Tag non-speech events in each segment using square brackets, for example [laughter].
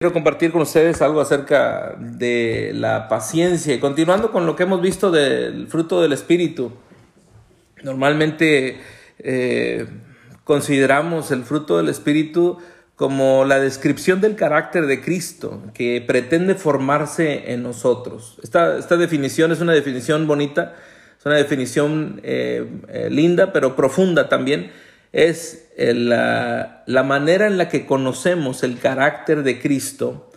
Quiero compartir con ustedes algo acerca de la paciencia y continuando con lo que hemos visto del fruto del Espíritu. Normalmente eh, consideramos el fruto del Espíritu como la descripción del carácter de Cristo que pretende formarse en nosotros. Esta, esta definición es una definición bonita, es una definición eh, eh, linda pero profunda también es la, manera en la que conocemos el carácter de Cristo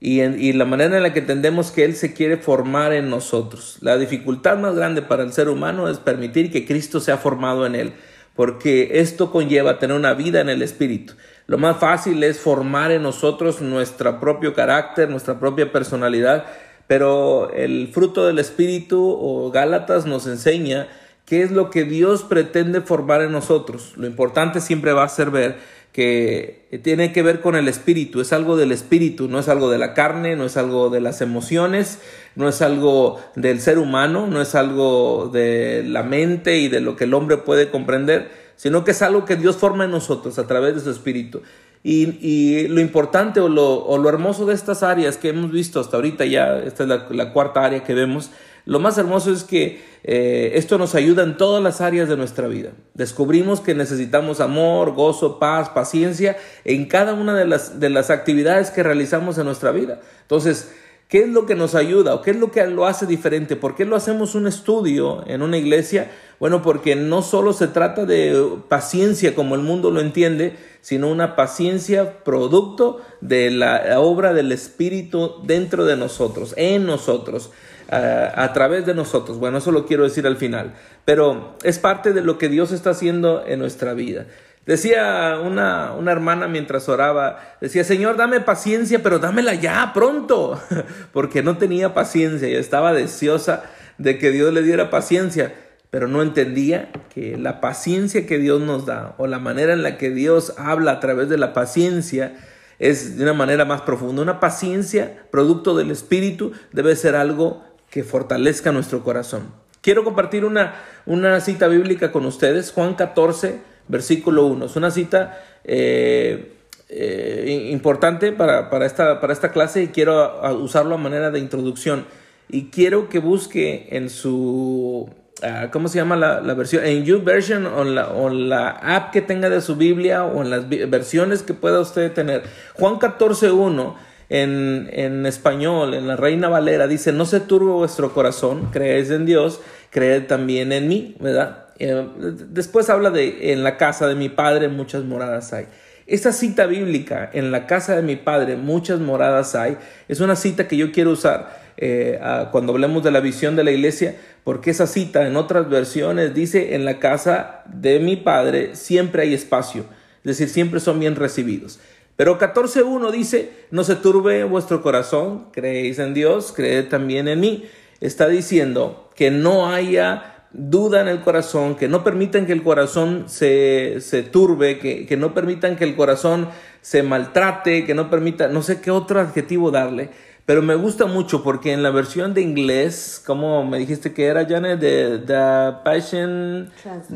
y, y, la manera en la que entendemos que Él se quiere formar en nosotros. La dificultad más grande para el ser humano es permitir que Cristo sea formado en Él, porque esto conlleva tener una vida en el Espíritu. Lo más fácil es formar en nosotros nuestro propio carácter, nuestra propia personalidad, pero el fruto del Espíritu o Gálatas nos enseña qué es lo que Dios pretende formar en nosotros. Lo importante siempre va a ser ver que tiene que ver con el espíritu, es algo del espíritu, no es algo de la carne, no es algo de las emociones, no es algo del ser humano, no es algo de la mente y de lo que el hombre puede comprender, sino que es algo que Dios forma en nosotros a través de su espíritu. Y, lo importante o lo, hermoso de estas áreas que hemos visto hasta ahorita, ya esta es la cuarta área que vemos, lo más hermoso es que eh, esto nos ayuda en todas las áreas de nuestra vida. Descubrimos que necesitamos amor, gozo, paz, paciencia en cada una de las, de las actividades que realizamos en nuestra vida. Entonces, ¿qué es lo que nos ayuda o qué es lo que lo hace diferente? ¿Por qué lo hacemos un estudio en una iglesia? Bueno, porque no solo se trata de paciencia como el mundo lo entiende, sino una paciencia producto de la obra del Espíritu dentro de nosotros, en nosotros. Eh, a través de nosotros. Bueno, eso lo quiero decir al final, pero es parte de lo que Dios está haciendo en nuestra vida. Decía una, una, hermana mientras oraba, decía, Señor, dame paciencia, pero dámela ya, pronto, [laughs] porque no tenía paciencia y estaba deseosa de que Dios le diera paciencia, pero no entendía que la paciencia que Dios nos da o la manera en la que Dios habla a través de la paciencia es de una manera más profunda. Una paciencia, producto del Espíritu, debe ser algo que fortalezca nuestro corazón. Quiero compartir una, una cita bíblica con ustedes, Juan 14, versículo 1. Es una cita eh, eh, importante para, para, esta, para esta clase y quiero usarlo a manera de introducción. Y quiero que busque en su, ah, ¿cómo se llama la, la, versión? En YouVersion o la, o la app que tenga de su Biblia o en las versiones que pueda usted tener. Juan 14, 1 en, en español, en la Reina Valera, dice, no se turbe vuestro corazón, creéis en Dios, creed también en mí, ¿verdad? Eh, después habla de, en la casa de mi padre muchas moradas hay. Esta cita bíblica, en la casa de mi padre muchas moradas hay, es una cita que yo quiero usar eh, cuando hablemos de la visión de la iglesia, porque esa cita en otras versiones dice, en la casa de mi padre siempre hay espacio, es decir, siempre son bien recibidos. Pero 14.1 dice, no se turbe vuestro corazón, creéis en Dios, creed también en mí. Está diciendo que no haya duda en el corazón, que no permitan que el corazón se, se turbe, que, que, no permitan que el corazón se maltrate, que no permita, no sé qué otro adjetivo darle, pero me gusta mucho porque en la versión de inglés, como me dijiste que era, Janet, de The Passion,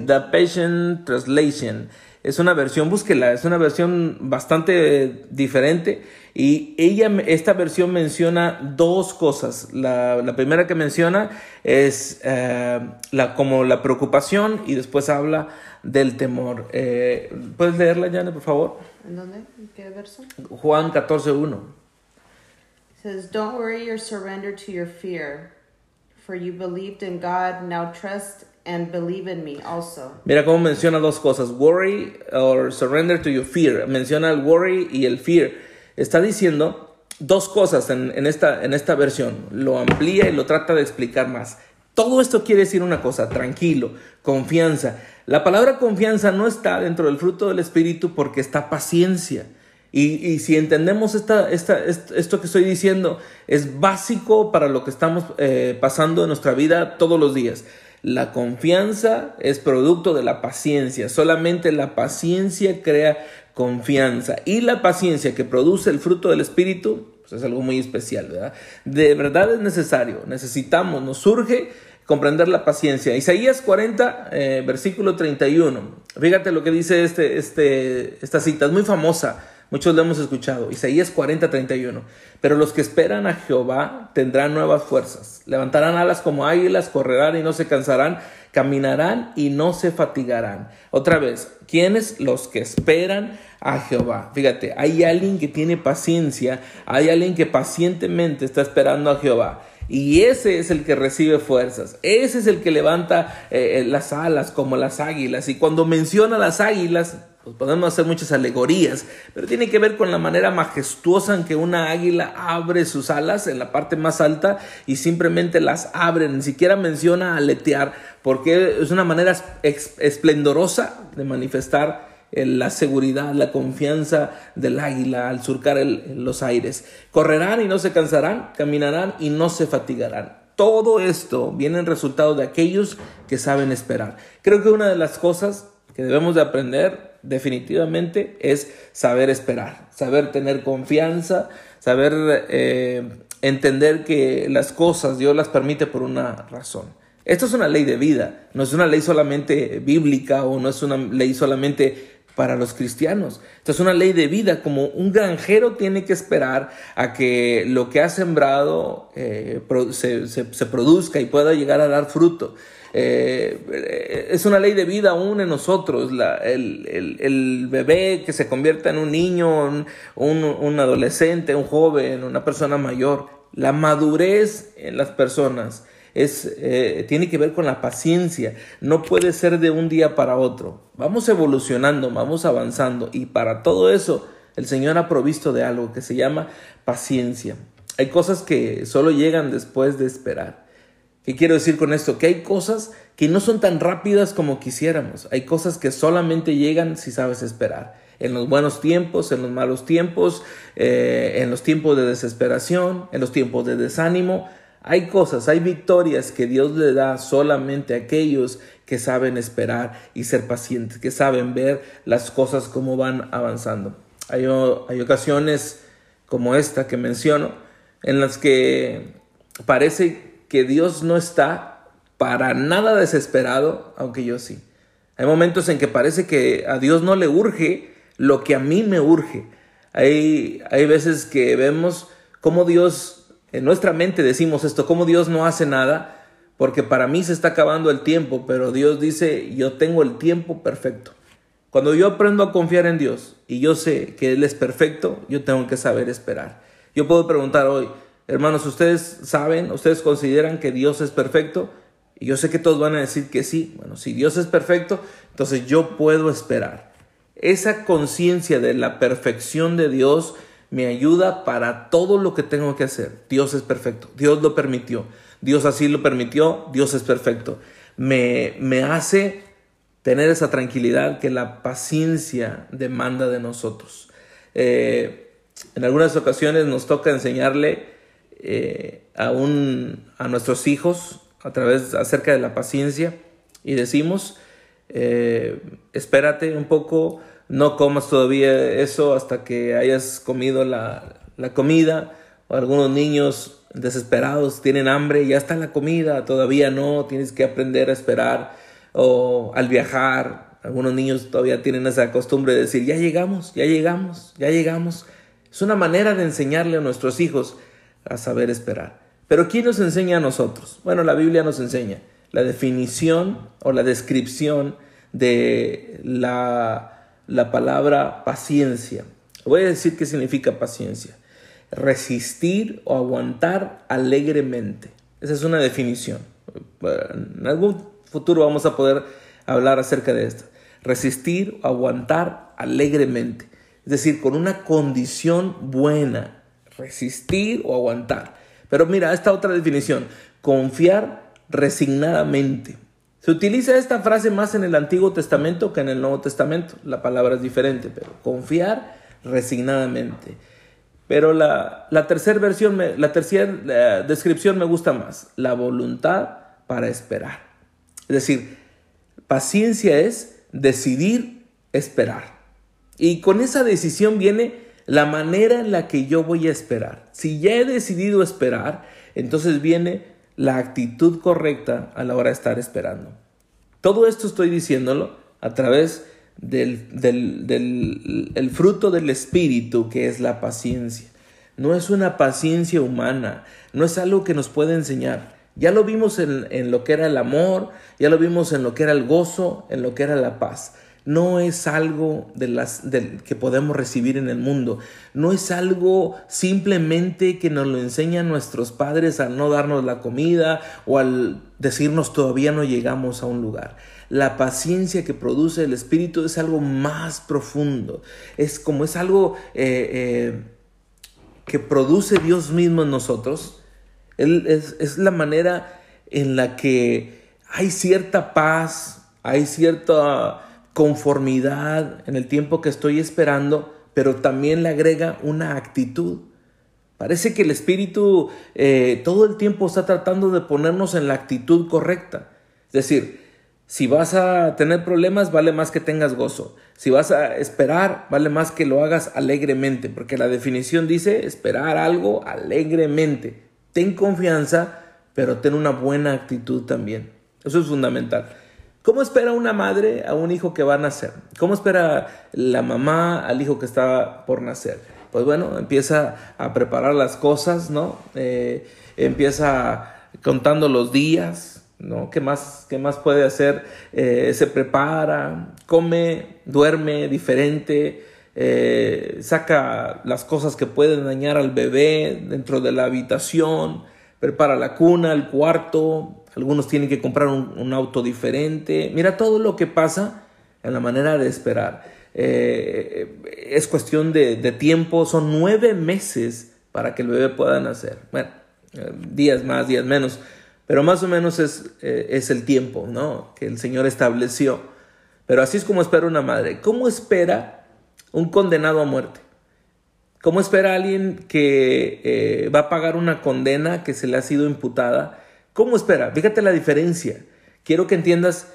The Passion Translation es una versión, búsquela, es una versión bastante diferente y ella, esta versión menciona dos cosas. La, primera que menciona es eh, la, como la preocupación y después habla del temor. Eh, ¿Puedes leerla, Jane, por favor? ¿En dónde? ¿En qué verso? Juan 14.1. says, Don't worry or surrender to your fear, for you believed in God, now trust and believe in me also. Mira cómo menciona dos cosas, worry or surrender to your fear. Menciona el worry y el fear. Está diciendo dos cosas en, en, esta, en esta versión. Lo amplía y lo trata de explicar más. Todo esto quiere decir una cosa, tranquilo, confianza. La palabra confianza no está dentro del fruto del Espíritu porque está paciencia. Y, y si entendemos esta, esta, esto que estoy diciendo, es básico para lo que estamos eh, pasando en nuestra vida todos los días. La confianza es producto de la paciencia. Solamente la paciencia crea confianza. Y la paciencia que produce el fruto del Espíritu, pues es algo muy especial, ¿verdad? De verdad es necesario. Necesitamos, nos surge comprender la paciencia. Isaías 40, eh, versículo 31. Fíjate lo que dice este, este, esta cita. Es muy famosa Muchos lo hemos escuchado. Isaías 40, 31. Pero los que esperan a Jehová tendrán nuevas fuerzas. Levantarán alas como águilas, correrán y no se cansarán, caminarán y no se fatigarán. Otra vez, ¿quiénes? Los que esperan a Jehová. Fíjate, hay alguien que tiene paciencia, hay alguien que pacientemente está esperando a Jehová. Y ese es el que recibe fuerzas, ese es el que levanta eh, eh, las alas como las águilas. Y cuando menciona las águilas, pues podemos hacer muchas alegorías, pero tiene que ver con la manera majestuosa en que una águila abre sus alas en la parte más alta y simplemente las abre, ni siquiera menciona aletear, porque es una manera esplendorosa de manifestar la seguridad, la confianza del águila al surcar los aires. Correrán y no se cansarán, caminarán y no se fatigarán. Todo esto viene en resultado de aquellos que saben esperar. Creo que una de las cosas que debemos de aprender definitivamente es saber esperar, saber tener confianza, saber eh, entender que las cosas Dios las permite por una razón. Esto es una ley de vida, no es una ley solamente bíblica o no es una ley solamente para los cristianos. Esto es una ley de vida, como un granjero tiene que esperar a que lo que ha sembrado eh, se, produzca y pueda llegar a dar fruto. Eh, es una ley de vida aún en nosotros. el, bebé que se convierta en un niño, un adolescente, un joven, una persona mayor. La madurez en las personas es, eh, tiene que ver con la paciencia. No puede ser de un día para otro. Vamos evolucionando, vamos avanzando y para todo eso el Señor ha provisto de algo que se llama paciencia. Hay cosas que solo llegan después de esperar. ¿Qué quiero decir con esto? Que hay cosas que no son tan rápidas como quisiéramos. Hay cosas que solamente llegan si sabes esperar. En los buenos tiempos, en los malos tiempos, eh, en los tiempos de desesperación, en los tiempos de desánimo. Hay cosas, hay victorias que Dios le da solamente a aquellos que saben esperar y ser pacientes, que saben ver las cosas como van avanzando. Hay, ocasiones como esta que menciono en las que parece que Dios no está para nada desesperado, aunque yo sí. Hay momentos en que parece que a Dios no le urge lo que a mí me urge. Hay veces que vemos cómo Dios en nuestra mente decimos esto, como Dios no hace nada, porque para mí se está acabando el tiempo, pero Dios dice, yo tengo el tiempo perfecto. Cuando yo aprendo a confiar en Dios y yo sé que Él es perfecto, yo tengo que saber esperar. Yo puedo preguntar hoy, hermanos, ¿ustedes saben, ustedes consideran que Dios es perfecto? Y yo sé que todos van a decir que sí. Bueno, si Dios es perfecto, entonces yo puedo esperar. Esa conciencia de la perfección de Dios me ayuda para todo lo que tengo que hacer. Dios es perfecto, Dios lo permitió, Dios así lo permitió, Dios es perfecto. Me, me hace tener esa tranquilidad que la paciencia demanda de nosotros. Eh, en algunas ocasiones nos toca enseñarle eh, a, a nuestros hijos a través acerca de la paciencia y decimos, eh, espérate un poco, no comas todavía eso hasta que hayas comido la, comida. O algunos niños desesperados tienen hambre, ya está la comida, todavía no, tienes que aprender a esperar. O al viajar, algunos niños todavía tienen esa costumbre de decir, ya llegamos, ya llegamos, ya llegamos. Es una manera de enseñarle a nuestros hijos a saber esperar. Pero ¿quién nos enseña a nosotros? Bueno, la Biblia nos enseña la definición o la descripción de la la palabra paciencia. Voy a decir qué significa paciencia. Resistir o aguantar alegremente. Esa es una definición. En algún futuro vamos a poder hablar acerca de esto. Resistir o aguantar alegremente. Es decir, con una condición buena. Resistir o aguantar. Pero mira, esta otra definición. Confiar resignadamente. Se utiliza esta frase más en el Antiguo Testamento que en el Nuevo Testamento. La palabra es diferente, pero confiar resignadamente. Pero la, tercera versión, la tercera descripción me gusta más. La voluntad para esperar. Es decir, paciencia es decidir esperar. Y con esa decisión viene la manera en la que yo voy a esperar. Si ya he decidido esperar, entonces viene la actitud correcta a la hora de estar esperando. Todo esto estoy diciéndolo a través del, del, el fruto del Espíritu, que es la paciencia. No es una paciencia humana, no es algo que nos puede enseñar. Ya lo vimos en, en lo que era el amor, ya lo vimos en lo que era el gozo, en lo que era la paz no es algo de las, que podemos recibir en el mundo, no es algo simplemente que nos lo enseñan nuestros padres al no darnos la comida o al decirnos todavía no llegamos a un lugar. La paciencia que produce el Espíritu es algo más profundo, es como es algo eh, eh, que produce Dios mismo en nosotros, es, es la manera en la que hay cierta paz, hay cierta conformidad en el tiempo que estoy esperando, pero también le agrega una actitud. Parece que el Espíritu eh, todo el tiempo está tratando de ponernos en la actitud correcta. Es decir, si vas a tener problemas, vale más que tengas gozo. Si vas a esperar, vale más que lo hagas alegremente, porque la definición dice esperar algo alegremente. Ten confianza, pero ten una buena actitud también. Eso es fundamental. ¿Cómo espera una madre a un hijo que va a nacer? ¿Cómo espera la mamá al hijo que está por nacer? Pues bueno, empieza a preparar las cosas, ¿no? Eh, empieza contando los días, ¿no? ¿Qué más, qué más puede hacer? Eh, se prepara, come, duerme diferente, eh, saca las cosas que pueden dañar al bebé dentro de la habitación, prepara la cuna, el cuarto, algunos tienen que comprar un, auto diferente. Mira todo lo que pasa en la manera de esperar. Eh, es cuestión de, tiempo, son nueve meses para que el bebé pueda nacer. Bueno, eh, días más, días menos, pero más o menos es, eh, es el tiempo ¿no? que el Señor estableció. Pero así es como espera una madre. ¿Cómo espera un condenado a muerte? ¿Cómo espera alguien que va a pagar una condena que se le ha sido imputada? ¿Cómo espera? Fíjate la diferencia. Quiero que entiendas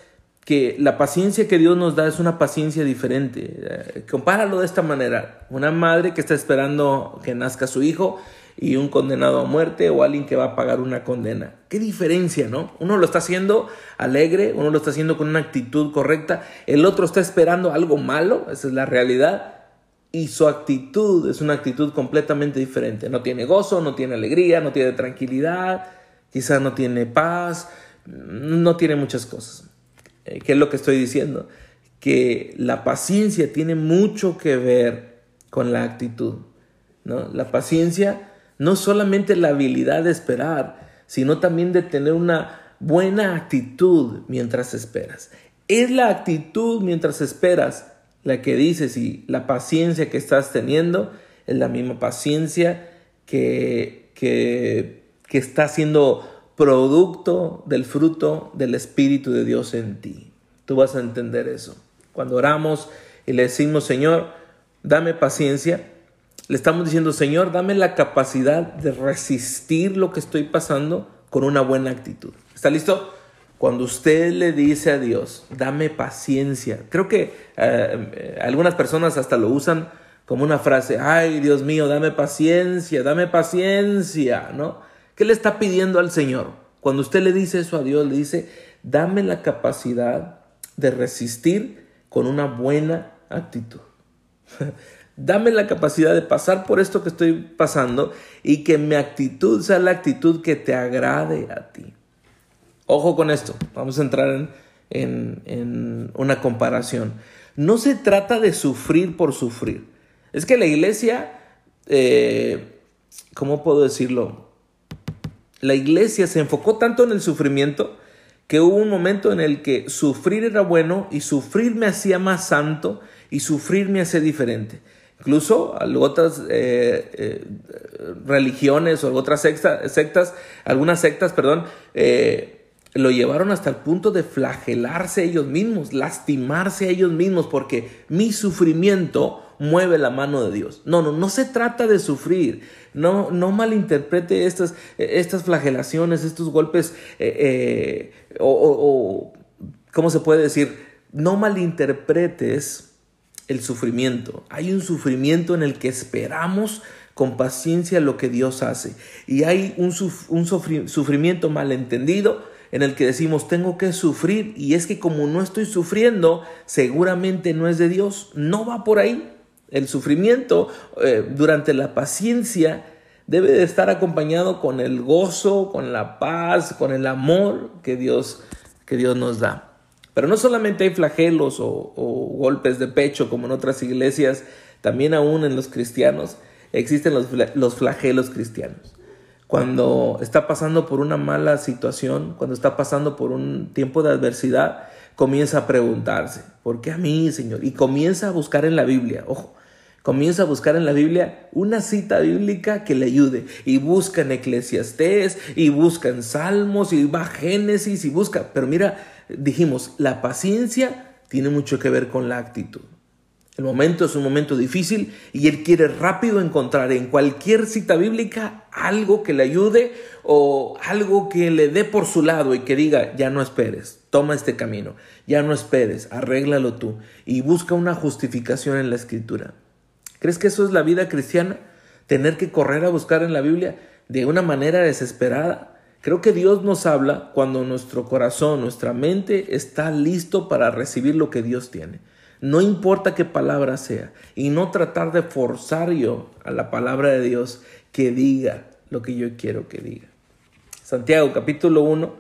que la paciencia que Dios nos da es una paciencia diferente. Eh, compáralo de esta manera. Una madre que está esperando que nazca su hijo y un condenado a muerte o alguien que va a pagar una condena. Qué diferencia, ¿no? Uno lo está haciendo alegre, uno lo está haciendo con una actitud correcta, el otro está esperando algo malo, esa es la realidad. Y su actitud es una actitud completamente diferente. No tiene gozo, no tiene alegría, no tiene tranquilidad, quizás no tiene paz, no tiene muchas cosas. Eh, ¿Qué es lo que estoy diciendo? Que la paciencia tiene mucho que ver con la actitud. ¿no? La paciencia no solamente la habilidad de esperar, sino también de tener una buena actitud mientras esperas. Es la actitud mientras esperas la que dices y la paciencia que estás teniendo es la misma paciencia que, que que está siendo producto del fruto del Espíritu de Dios en ti. Tú vas a entender eso. Cuando oramos y le decimos, Señor, dame paciencia, le estamos diciendo, Señor, dame la capacidad de resistir lo que estoy pasando con una buena actitud. ¿Está listo? Cuando usted le dice a Dios, dame paciencia, creo que eh, algunas personas hasta lo usan como una frase, ay Dios mío, dame paciencia, dame paciencia, ¿no? ¿Qué le está pidiendo al Señor? Cuando usted le dice eso a Dios, le dice, dame la capacidad de resistir con una buena actitud. [laughs] dame la capacidad de pasar por esto que estoy pasando y que mi actitud sea la actitud que te agrade a ti. Ojo con esto, vamos a entrar en, una comparación. No se trata de sufrir por sufrir. Es que la iglesia, eh, ¿cómo puedo decirlo? La iglesia se enfocó tanto en el sufrimiento que hubo un momento en el que sufrir era bueno y sufrir me hacía más santo y sufrir me hacía diferente. Incluso otras eh, eh, religiones o otras sectas, algunas sectas, perdón, eh, lo llevaron hasta el punto de flagelarse ellos mismos, lastimarse a ellos mismos, porque mi sufrimiento mueve la mano de Dios. No, no, no se trata de sufrir. No, no malinterprete estas, estas flagelaciones, estos golpes, eh, eh, o, o, ¿cómo se puede decir? No malinterpretes el sufrimiento. Hay un sufrimiento en el que esperamos con paciencia lo que Dios hace. Y hay un, un sufrimiento malentendido en el que decimos tengo que sufrir y es que como no estoy sufriendo, seguramente no es de Dios. No va por ahí. El sufrimiento eh, durante la paciencia debe de estar acompañado con el gozo, con la paz, con el amor que Dios, que Dios nos da. Pero no solamente hay flagelos o, o golpes de pecho como en otras iglesias, también aún en los cristianos existen los, los flagelos cristianos cuando está pasando por una mala situación, cuando está pasando por un tiempo de adversidad, comienza a preguntarse, ¿por qué a mí, Señor? Y comienza a buscar en la Biblia, ojo, comienza a buscar en la Biblia una cita bíblica que le ayude. Y busca en Eclesiastés, y busca en Salmos, y va a Génesis, y busca. Pero mira, dijimos, la paciencia tiene mucho que ver con la actitud. El momento es un momento difícil y él quiere rápido encontrar en cualquier cita bíblica algo que le ayude o algo que le dé por su lado y que diga, ya no esperes, toma este camino, ya no esperes, arréglalo tú y busca una justificación en la escritura. ¿Crees que eso es la vida cristiana? Tener que correr a buscar en la Biblia de una manera desesperada. Creo que Dios nos habla cuando nuestro corazón, nuestra mente está listo para recibir lo que Dios tiene. No importa qué palabra sea. Y no tratar de forzar yo a la palabra de Dios que diga lo que yo quiero que diga. Santiago capítulo 1,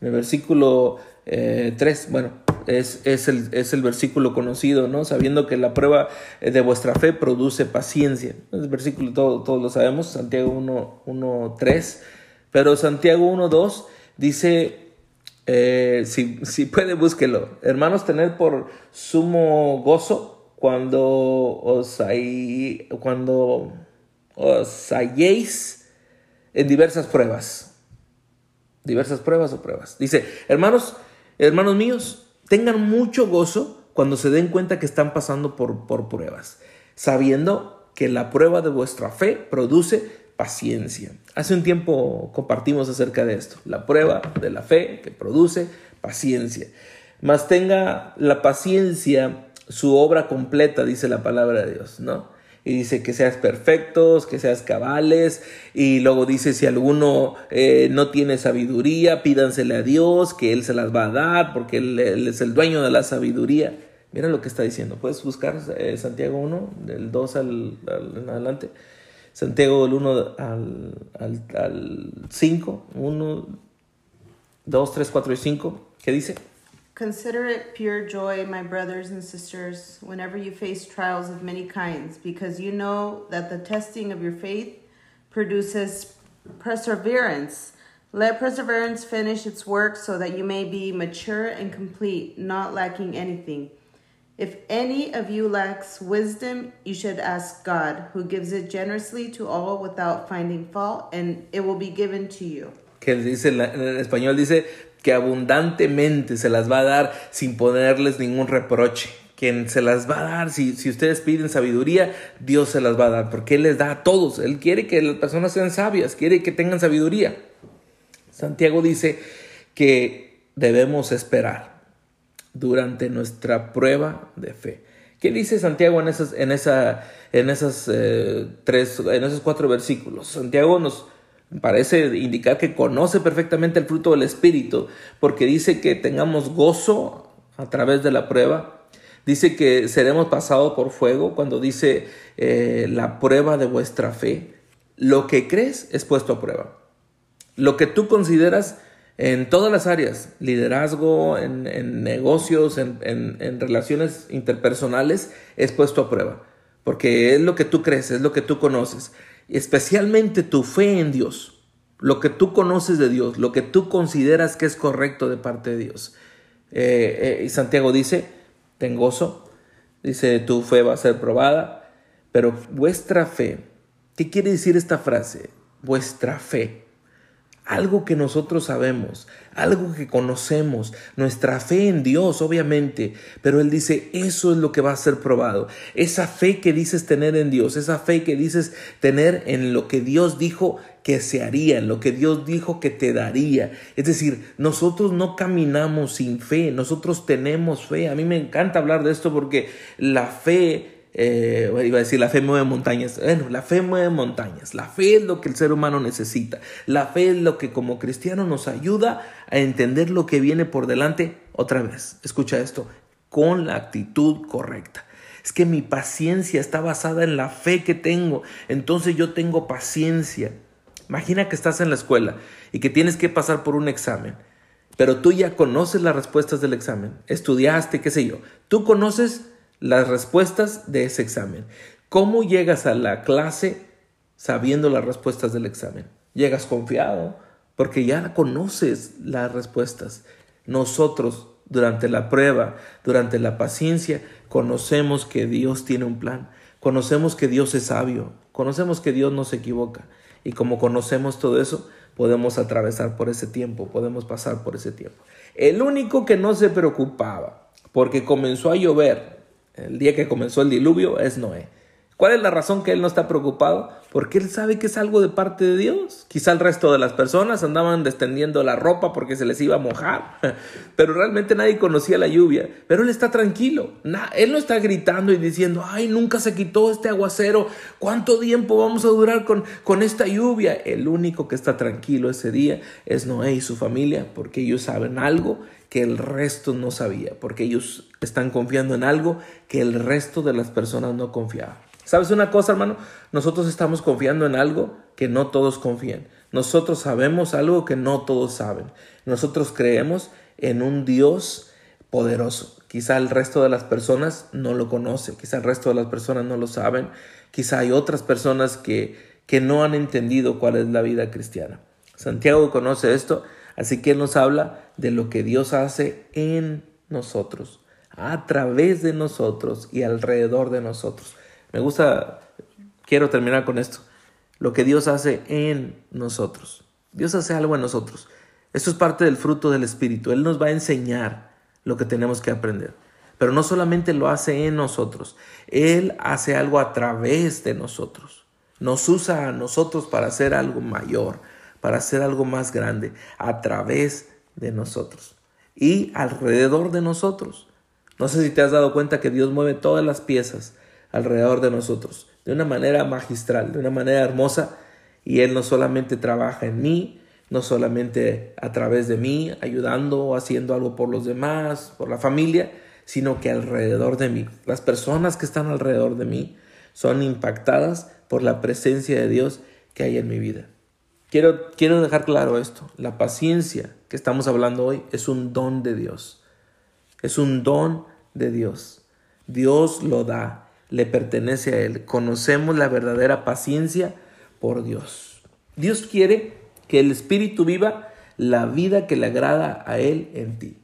en el versículo 3, eh, bueno, es, es, el, es, el, versículo conocido, ¿no? Sabiendo que la prueba de vuestra fe produce paciencia. El versículo todo, todos lo sabemos, Santiago 1, 1, 3. Pero Santiago 1, 2 dice, eh, si, si, puede, búsquelo. Hermanos, tener por sumo gozo cuando os, hay, cuando os halléis en diversas pruebas. Diversas pruebas o pruebas. Dice, hermanos, hermanos míos, tengan mucho gozo cuando se den cuenta que están pasando por, por pruebas, sabiendo que la prueba de vuestra fe produce paciencia. Hace un tiempo compartimos acerca de esto, la prueba de la fe que produce paciencia. Mas tenga la paciencia su obra completa, dice la palabra de Dios, ¿no? Y dice que seas perfectos, que seas cabales, y luego dice si alguno eh, no tiene sabiduría, pídansele a Dios, que Él se las va a dar, porque Él, es el dueño de la sabiduría. Mira lo que está diciendo. Puedes buscar eh, Santiago 1, del 2 al, al, en adelante. Santiago del 1 al, al, al 5, 1, 2, 3, 4 y 5, ¿qué dice? Consider it pure joy, my brothers and sisters, whenever you face trials of many kinds, because you know that the testing of your faith produces perseverance. Let perseverance finish its work so that you may be mature and complete, not lacking anything. If any of you lacks wisdom, you should ask God, who gives it generously to all without finding fault, and it will be given to you. Que dice en español dice que abundantemente se las va a dar sin ponerles ningún reproche. Quien se las va a dar, si, si ustedes piden sabiduría, Dios se las va a dar, porque Él les da a todos. Él quiere que las personas sean sabias, quiere que tengan sabiduría. Santiago dice que debemos esperar durante nuestra prueba de fe. ¿Qué dice Santiago en, esas, en, esa, en, esas, eh, tres, en esos cuatro versículos? Santiago nos parece indicar que conoce perfectamente el fruto del Espíritu, porque dice que tengamos gozo a través de la prueba. Dice que seremos pasados por fuego cuando dice eh, la prueba de vuestra fe. Lo que crees es puesto a prueba. Lo que tú consideras en todas las áreas, liderazgo, en, negocios, en, relaciones interpersonales, es puesto a prueba, porque es lo que tú crees, es lo que tú conoces, especialmente tu fe en Dios, lo que tú conoces de Dios, lo que tú consideras que es correcto de parte de Dios. Eh, eh, Santiago dice, ten gozo, dice, tu fe va a ser probada, pero vuestra fe, ¿qué quiere decir esta frase? Vuestra fe algo que nosotros sabemos, algo que conocemos, nuestra fe en Dios, obviamente, pero Él dice, eso es lo que va a ser probado, esa fe que dices tener en Dios, esa fe que dices tener en lo que Dios dijo que se haría, en lo que Dios dijo que te daría. Es decir, nosotros no caminamos sin fe, nosotros tenemos fe. A mí me encanta hablar de esto porque la fe eh, iba a decir la fe mueve montañas. Bueno, la fe mueve montañas. La fe es lo que el ser humano necesita. La fe es lo que como cristiano nos ayuda a entender lo que viene por delante. Otra vez, escucha esto, con la actitud correcta. Es que mi paciencia está basada en la fe que tengo. Entonces yo tengo paciencia. Imagina que estás en la escuela y que tienes que pasar por un examen. Pero tú ya conoces las respuestas del examen. Estudiaste, qué sé yo. Tú conoces las respuestas de ese examen. ¿Cómo llegas a la clase sabiendo las respuestas del examen? Llegas confiado porque ya conoces las respuestas. Nosotros durante la prueba, durante la paciencia, conocemos que Dios tiene un plan, conocemos que Dios es sabio, conocemos que Dios no se equivoca. Y como conocemos todo eso, podemos atravesar por ese tiempo, podemos pasar por ese tiempo. El único que no se preocupaba porque comenzó a llover el día que comenzó el diluvio es Noé. ¿Cuál es la razón que él no está preocupado? Porque él sabe que es algo de parte de Dios. Quizá el resto de las personas andaban descendiendo la ropa porque se les iba a mojar, [laughs] pero realmente nadie conocía la lluvia. Pero él está tranquilo. él no está gritando y diciendo, ay, nunca se quitó este aguacero. ¿Cuánto tiempo vamos a durar con, con esta lluvia? El único que está tranquilo ese día es Noé y su familia porque ellos saben algo que el resto no sabía, porque ellos están confiando en algo que el resto de las personas no confiaban. ¿Sabes una cosa, hermano? Nosotros estamos confiando en algo que no todos confían. Nosotros sabemos algo que no todos saben. Nosotros creemos en un Dios poderoso. Quizá el resto de las personas no lo conoce, quizá el resto de las personas no lo saben, quizá hay otras personas que, que no han entendido cuál es la vida cristiana. Santiago conoce esto Así que Él nos habla de lo que Dios hace en nosotros, a través de nosotros y alrededor de nosotros. Me gusta, quiero terminar con esto, lo que Dios hace en nosotros. Dios hace algo en nosotros. Esto es parte del fruto del Espíritu. Él nos va a enseñar lo que tenemos que aprender. Pero no solamente lo hace en nosotros, Él hace algo a través de nosotros. Nos usa a nosotros para hacer algo mayor, para hacer algo más grande a través de nosotros y alrededor de nosotros. No sé si te has dado cuenta que Dios mueve todas las piezas alrededor de nosotros de una manera magistral, de una manera hermosa, y Él no solamente trabaja en mí, no solamente a través de mí, ayudando o haciendo algo por los demás, por la familia, sino que alrededor de mí, las personas que están alrededor de mí son impactadas por la presencia de Dios que hay en mi vida. Quiero, quiero dejar claro esto. La paciencia que estamos hablando hoy es un don de Dios. Es un don de Dios. Dios lo da, le pertenece a Él. Conocemos la verdadera paciencia por Dios. Dios quiere que el Espíritu viva la vida que le agrada a Él en ti.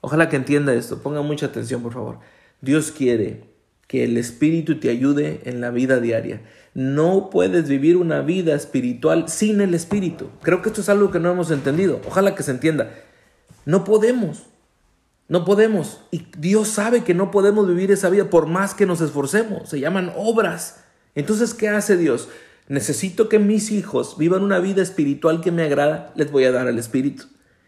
Ojalá que entienda esto. Ponga mucha atención, por favor. Dios quiere que el Espíritu te ayude en la vida diaria. No puedes vivir una vida espiritual sin el Espíritu. Creo que esto es algo que no hemos entendido. Ojalá que se entienda. No podemos. No podemos. Y Dios sabe que no podemos vivir esa vida por más que nos esforcemos. Se llaman obras. Entonces, ¿qué hace Dios? Necesito que mis hijos vivan una vida espiritual que me agrada. Les voy a dar al Espíritu.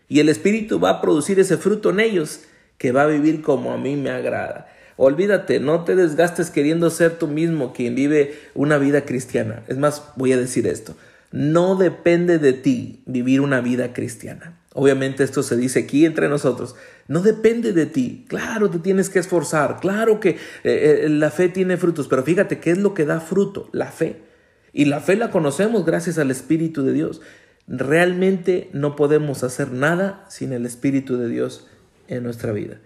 Y el Espíritu va a producir ese fruto en ellos que va a vivir como a mí me agrada. Olvídate, no te desgastes queriendo ser tú mismo quien vive una vida cristiana. Es más, voy a decir esto. No depende de ti vivir una vida cristiana. Obviamente esto se dice aquí entre nosotros. No depende de ti. Claro, te tienes que esforzar. Claro que eh, eh, la fe tiene frutos. Pero fíjate, ¿qué es lo que da fruto? La fe. Y la fe la conocemos gracias al Espíritu de Dios. Realmente no podemos hacer nada sin el Espíritu de Dios en nuestra vida.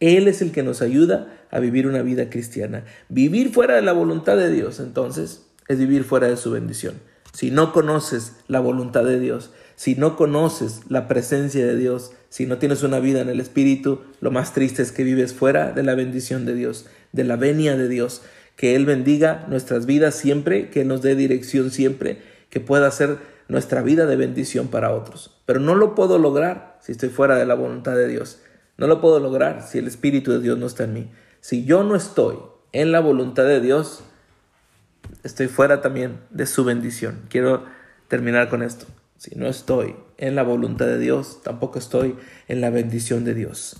Él es el que nos ayuda a vivir una vida cristiana. Vivir fuera de la voluntad de Dios, entonces, es vivir fuera de su bendición. Si no conoces la voluntad de Dios, si no conoces la presencia de Dios, si no tienes una vida en el Espíritu, lo más triste es que vives fuera de la bendición de Dios, de la venia de Dios. Que Él bendiga nuestras vidas siempre, que nos dé dirección siempre, que pueda ser nuestra vida de bendición para otros. Pero no lo puedo lograr si estoy fuera de la voluntad de Dios. No lo puedo lograr si el Espíritu de Dios no está en mí. Si yo no estoy en la voluntad de Dios, estoy fuera también de su bendición. Quiero terminar con esto. Si no estoy en la voluntad de Dios, tampoco estoy en la bendición de Dios.